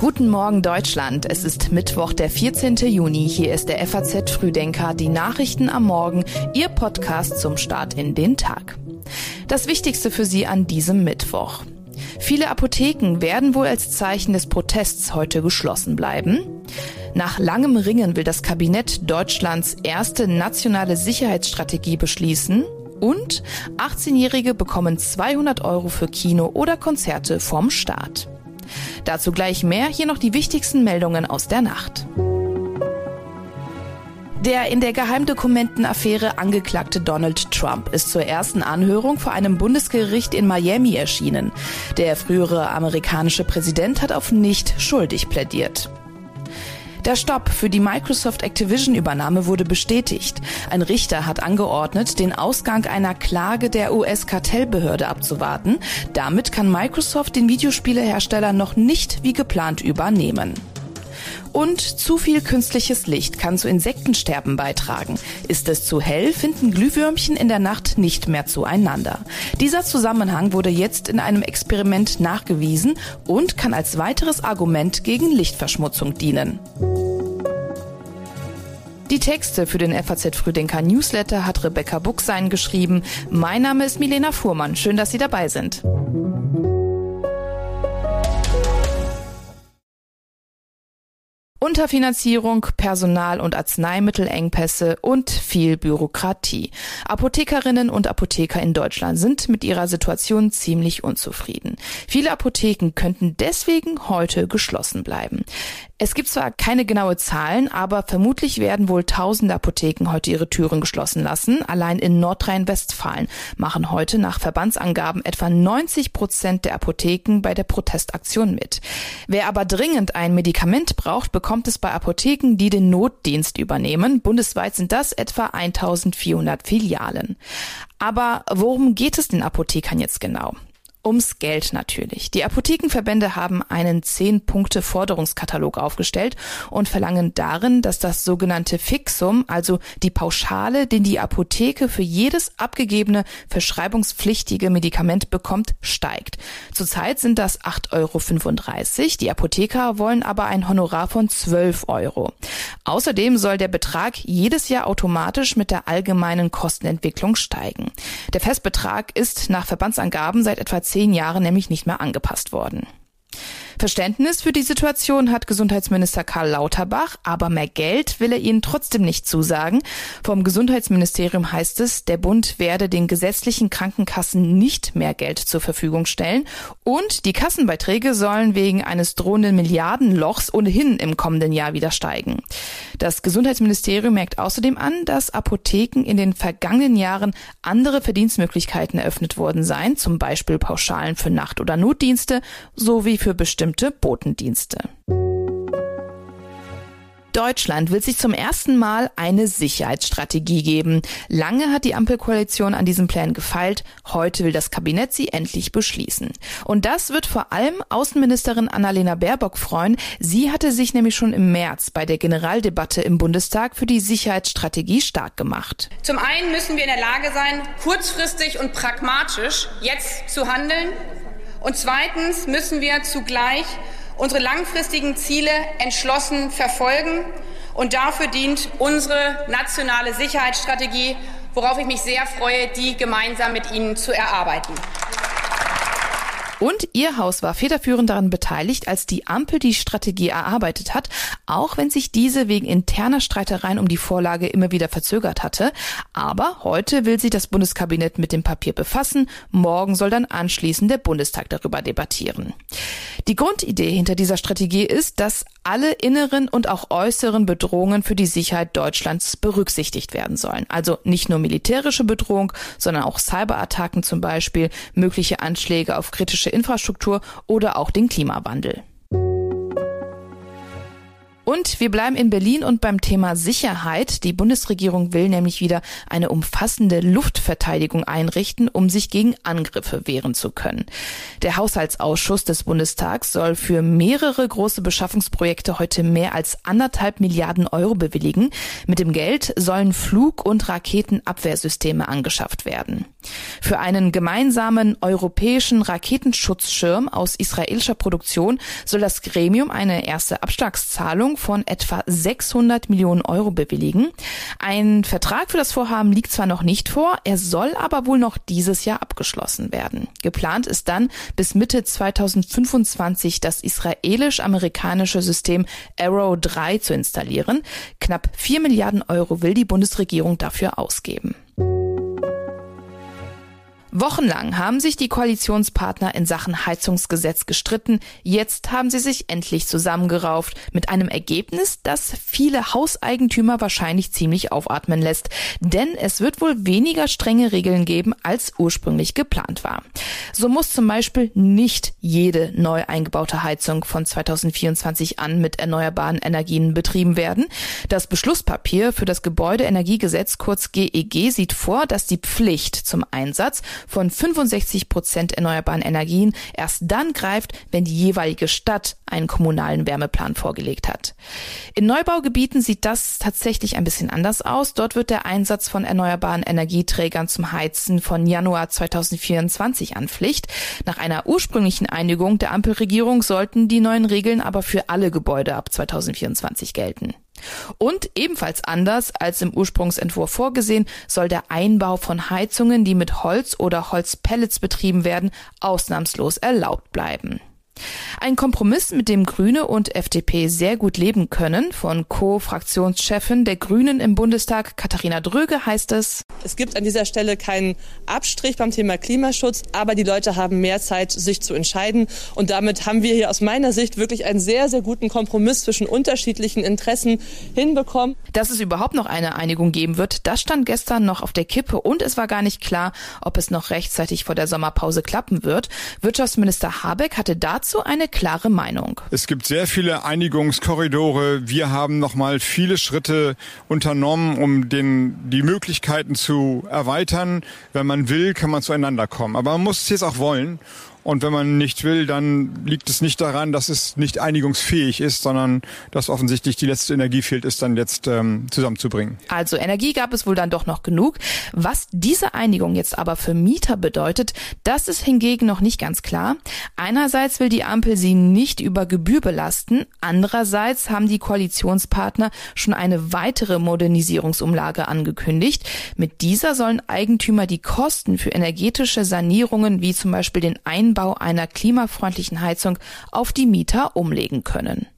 Guten Morgen Deutschland. Es ist Mittwoch, der 14. Juni. Hier ist der FAZ Frühdenker, die Nachrichten am Morgen, Ihr Podcast zum Start in den Tag. Das Wichtigste für Sie an diesem Mittwoch. Viele Apotheken werden wohl als Zeichen des Protests heute geschlossen bleiben. Nach langem Ringen will das Kabinett Deutschlands erste nationale Sicherheitsstrategie beschließen. Und 18-Jährige bekommen 200 Euro für Kino oder Konzerte vom Staat. Dazu gleich mehr, hier noch die wichtigsten Meldungen aus der Nacht. Der in der Geheimdokumentenaffäre angeklagte Donald Trump ist zur ersten Anhörung vor einem Bundesgericht in Miami erschienen. Der frühere amerikanische Präsident hat auf nicht schuldig plädiert. Der Stopp für die Microsoft Activision Übernahme wurde bestätigt. Ein Richter hat angeordnet, den Ausgang einer Klage der US-Kartellbehörde abzuwarten. Damit kann Microsoft den Videospielehersteller noch nicht wie geplant übernehmen. Und zu viel künstliches Licht kann zu Insektensterben beitragen. Ist es zu hell, finden Glühwürmchen in der Nacht nicht mehr zueinander. Dieser Zusammenhang wurde jetzt in einem Experiment nachgewiesen und kann als weiteres Argument gegen Lichtverschmutzung dienen. Die Texte für den FAZ Frühdenker Newsletter hat Rebecca Buchsein geschrieben. Mein Name ist Milena Fuhrmann. Schön, dass Sie dabei sind. Unterfinanzierung, Personal- und Arzneimittelengpässe und viel Bürokratie. Apothekerinnen und Apotheker in Deutschland sind mit ihrer Situation ziemlich unzufrieden. Viele Apotheken könnten deswegen heute geschlossen bleiben. Es gibt zwar keine genaue Zahlen, aber vermutlich werden wohl tausende Apotheken heute ihre Türen geschlossen lassen. Allein in Nordrhein-Westfalen machen heute nach Verbandsangaben etwa 90 Prozent der Apotheken bei der Protestaktion mit. Wer aber dringend ein Medikament braucht, bekommt es bei Apotheken, die den Notdienst übernehmen. Bundesweit sind das etwa 1400 Filialen. Aber worum geht es den Apothekern jetzt genau? Ums Geld natürlich. Die Apothekenverbände haben einen Zehn-Punkte-Forderungskatalog aufgestellt und verlangen darin, dass das sogenannte Fixum, also die Pauschale, den die Apotheke für jedes abgegebene verschreibungspflichtige Medikament bekommt, steigt. Zurzeit sind das 8,35 Euro. Die Apotheker wollen aber ein Honorar von 12 Euro. Außerdem soll der Betrag jedes Jahr automatisch mit der allgemeinen Kostenentwicklung steigen. Der Festbetrag ist nach Verbandsangaben seit etwa zehn Jahren nämlich nicht mehr angepasst worden. Verständnis für die Situation hat Gesundheitsminister Karl Lauterbach, aber mehr Geld will er ihnen trotzdem nicht zusagen. Vom Gesundheitsministerium heißt es, der Bund werde den gesetzlichen Krankenkassen nicht mehr Geld zur Verfügung stellen und die Kassenbeiträge sollen wegen eines drohenden Milliardenlochs ohnehin im kommenden Jahr wieder steigen. Das Gesundheitsministerium merkt außerdem an, dass Apotheken in den vergangenen Jahren andere Verdienstmöglichkeiten eröffnet worden seien, zum Beispiel Pauschalen für Nacht- oder Notdienste sowie für bestimmte bestimmte Botendienste. Deutschland will sich zum ersten Mal eine Sicherheitsstrategie geben. Lange hat die Ampelkoalition an diesem Plan gefeilt. Heute will das Kabinett sie endlich beschließen. Und das wird vor allem Außenministerin Annalena Baerbock freuen. Sie hatte sich nämlich schon im März bei der Generaldebatte im Bundestag für die Sicherheitsstrategie stark gemacht. Zum einen müssen wir in der Lage sein, kurzfristig und pragmatisch jetzt zu handeln und zweitens müssen wir zugleich unsere langfristigen Ziele entschlossen verfolgen. Und dafür dient unsere nationale Sicherheitsstrategie, worauf ich mich sehr freue, die gemeinsam mit Ihnen zu erarbeiten. Und ihr Haus war federführend daran beteiligt, als die Ampel die Strategie erarbeitet hat, auch wenn sich diese wegen interner Streitereien um die Vorlage immer wieder verzögert hatte. Aber heute will sich das Bundeskabinett mit dem Papier befassen. Morgen soll dann anschließend der Bundestag darüber debattieren. Die Grundidee hinter dieser Strategie ist, dass alle inneren und auch äußeren Bedrohungen für die Sicherheit Deutschlands berücksichtigt werden sollen. Also nicht nur militärische Bedrohung, sondern auch Cyberattacken zum Beispiel, mögliche Anschläge auf kritische Infrastruktur oder auch den Klimawandel. Und wir bleiben in Berlin und beim Thema Sicherheit. Die Bundesregierung will nämlich wieder eine umfassende Luftverteidigung einrichten, um sich gegen Angriffe wehren zu können. Der Haushaltsausschuss des Bundestags soll für mehrere große Beschaffungsprojekte heute mehr als anderthalb Milliarden Euro bewilligen. Mit dem Geld sollen Flug- und Raketenabwehrsysteme angeschafft werden. Für einen gemeinsamen europäischen Raketenschutzschirm aus israelischer Produktion soll das Gremium eine erste Abschlagszahlung von etwa 600 Millionen Euro bewilligen. Ein Vertrag für das Vorhaben liegt zwar noch nicht vor, er soll aber wohl noch dieses Jahr abgeschlossen werden. Geplant ist dann bis Mitte 2025 das israelisch-amerikanische System Arrow 3 zu installieren. Knapp 4 Milliarden Euro will die Bundesregierung dafür ausgeben. Wochenlang haben sich die Koalitionspartner in Sachen Heizungsgesetz gestritten. Jetzt haben sie sich endlich zusammengerauft mit einem Ergebnis, das viele Hauseigentümer wahrscheinlich ziemlich aufatmen lässt. Denn es wird wohl weniger strenge Regeln geben, als ursprünglich geplant war. So muss zum Beispiel nicht jede neu eingebaute Heizung von 2024 an mit erneuerbaren Energien betrieben werden. Das Beschlusspapier für das Gebäudeenergiegesetz kurz GEG e sieht vor, dass die Pflicht zum Einsatz von 65 Prozent erneuerbaren Energien erst dann greift, wenn die jeweilige Stadt einen kommunalen Wärmeplan vorgelegt hat. In Neubaugebieten sieht das tatsächlich ein bisschen anders aus. Dort wird der Einsatz von erneuerbaren Energieträgern zum Heizen von Januar 2024 an Pflicht. Nach einer ursprünglichen Einigung der Ampelregierung sollten die neuen Regeln aber für alle Gebäude ab 2024 gelten. Und ebenfalls anders als im Ursprungsentwurf vorgesehen, soll der Einbau von Heizungen, die mit Holz oder Holzpellets betrieben werden, ausnahmslos erlaubt bleiben. Ein Kompromiss, mit dem Grüne und FDP sehr gut leben können. Von Co-Fraktionschefin der Grünen im Bundestag, Katharina Dröge, heißt es. Es gibt an dieser Stelle keinen Abstrich beim Thema Klimaschutz, aber die Leute haben mehr Zeit, sich zu entscheiden. Und damit haben wir hier aus meiner Sicht wirklich einen sehr, sehr guten Kompromiss zwischen unterschiedlichen Interessen hinbekommen. Dass es überhaupt noch eine Einigung geben wird, das stand gestern noch auf der Kippe und es war gar nicht klar, ob es noch rechtzeitig vor der Sommerpause klappen wird. Wirtschaftsminister Habeck hatte dazu dazu eine klare Meinung. Es gibt sehr viele Einigungskorridore. Wir haben noch mal viele Schritte unternommen, um den, die Möglichkeiten zu erweitern. Wenn man will, kann man zueinander kommen. Aber man muss es jetzt auch wollen. Und wenn man nicht will, dann liegt es nicht daran, dass es nicht einigungsfähig ist, sondern dass offensichtlich die letzte Energie fehlt, es dann jetzt ähm, zusammenzubringen. Also Energie gab es wohl dann doch noch genug. Was diese Einigung jetzt aber für Mieter bedeutet, das ist hingegen noch nicht ganz klar. Einerseits will die Ampel sie nicht über Gebühr belasten, andererseits haben die Koalitionspartner schon eine weitere Modernisierungsumlage angekündigt. Mit dieser sollen Eigentümer die Kosten für energetische Sanierungen wie zum Beispiel den Einbau Einbau einer klimafreundlichen Heizung auf die Mieter umlegen können.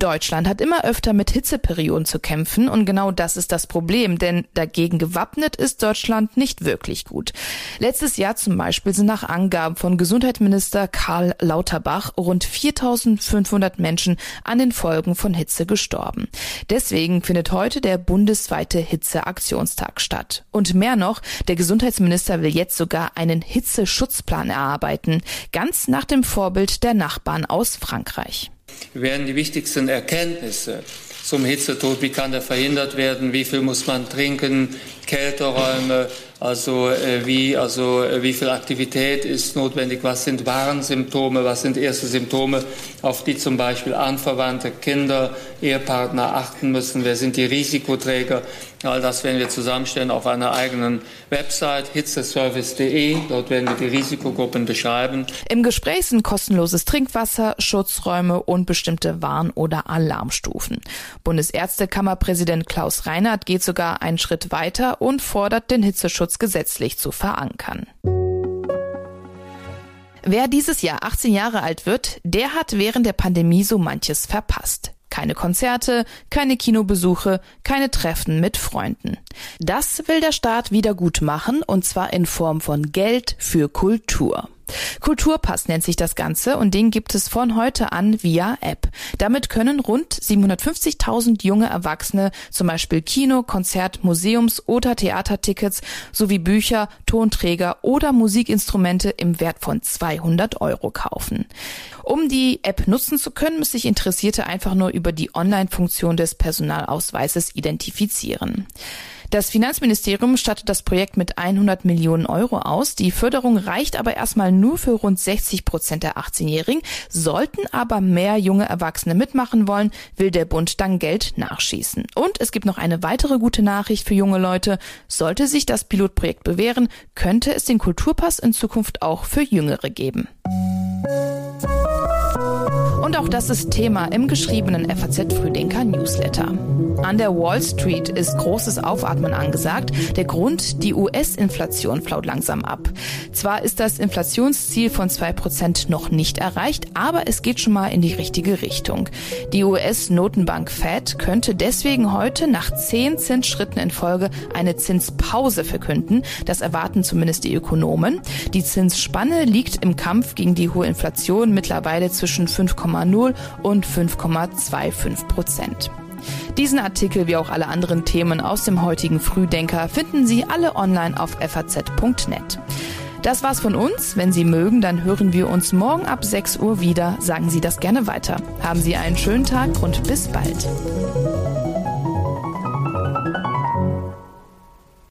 Deutschland hat immer öfter mit Hitzeperioden zu kämpfen und genau das ist das Problem, denn dagegen gewappnet ist Deutschland nicht wirklich gut. Letztes Jahr zum Beispiel sind nach Angaben von Gesundheitsminister Karl Lauterbach rund 4500 Menschen an den Folgen von Hitze gestorben. Deswegen findet heute der bundesweite Hitzeaktionstag statt. Und mehr noch, der Gesundheitsminister will jetzt sogar einen Hitzeschutzplan erarbeiten, ganz nach dem Vorbild der Nachbarn aus Frankreich werden die wichtigsten Erkenntnisse zum Hitzetod, wie kann der verhindert werden, wie viel muss man trinken, Kälteräume, also äh, wie, also äh, wie viel Aktivität ist notwendig, was sind Warnsymptome, was sind erste Symptome, auf die zum Beispiel Anverwandte, Kinder, Ehepartner achten müssen, wer sind die Risikoträger. All das werden wir zusammenstellen auf einer eigenen Website hitzeservice.de. Dort werden wir die Risikogruppen beschreiben. Im Gespräch sind kostenloses Trinkwasser, Schutzräume und bestimmte Warn- oder Alarmstufen. Bundesärztekammerpräsident Klaus Reinhardt geht sogar einen Schritt weiter und fordert den Hitzeschutz gesetzlich zu verankern. Wer dieses Jahr 18 Jahre alt wird, der hat während der Pandemie so manches verpasst. Keine Konzerte, keine Kinobesuche, keine Treffen mit Freunden. Das will der Staat wieder gut machen und zwar in Form von Geld für Kultur. Kulturpass nennt sich das Ganze und den gibt es von heute an via App. Damit können rund 750.000 junge Erwachsene zum Beispiel Kino, Konzert, Museums- oder Theatertickets sowie Bücher, Tonträger oder Musikinstrumente im Wert von 200 Euro kaufen. Um die App nutzen zu können, müssen sich Interessierte einfach nur über die Online-Funktion des Personalausweises identifizieren. Das Finanzministerium stattet das Projekt mit 100 Millionen Euro aus. Die Förderung reicht aber erstmal nur für rund 60 Prozent der 18-Jährigen. Sollten aber mehr junge Erwachsene mitmachen wollen, will der Bund dann Geld nachschießen. Und es gibt noch eine weitere gute Nachricht für junge Leute. Sollte sich das Pilotprojekt bewähren, könnte es den Kulturpass in Zukunft auch für Jüngere geben. Auch das ist Thema im geschriebenen FAZ Frühdenker Newsletter. An der Wall Street ist großes Aufatmen angesagt. Der Grund, die US-Inflation flaut langsam ab. Zwar ist das Inflationsziel von zwei Prozent noch nicht erreicht, aber es geht schon mal in die richtige Richtung. Die US-Notenbank Fed könnte deswegen heute nach zehn Zinsschritten in Folge eine Zinspause verkünden. Das erwarten zumindest die Ökonomen. Die Zinsspanne liegt im Kampf gegen die hohe Inflation mittlerweile zwischen 5,0 und 5,25 Prozent. Diesen Artikel wie auch alle anderen Themen aus dem heutigen Frühdenker finden Sie alle online auf faz.net. Das war's von uns. Wenn Sie mögen, dann hören wir uns morgen ab 6 Uhr wieder. Sagen Sie das gerne weiter. Haben Sie einen schönen Tag und bis bald.